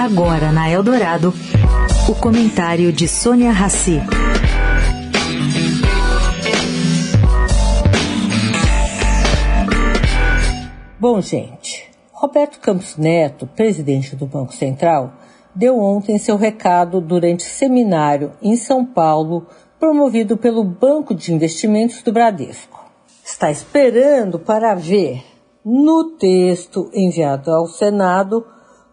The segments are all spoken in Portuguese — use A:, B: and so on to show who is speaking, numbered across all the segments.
A: Agora na Eldorado, o comentário de Sônia Rassi.
B: Bom, gente, Roberto Campos Neto, presidente do Banco Central, deu ontem seu recado durante seminário em São Paulo, promovido pelo Banco de Investimentos do Bradesco. Está esperando para ver no texto enviado ao Senado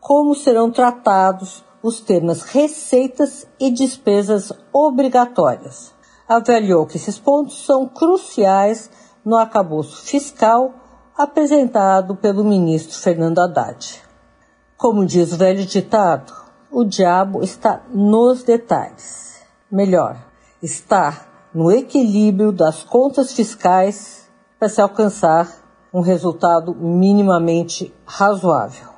B: como serão tratados os temas receitas e despesas obrigatórias. Avaliou que esses pontos são cruciais no acabouço fiscal apresentado pelo ministro Fernando Haddad. Como diz o velho ditado, o diabo está nos detalhes. Melhor, está no equilíbrio das contas fiscais para se alcançar um resultado minimamente razoável.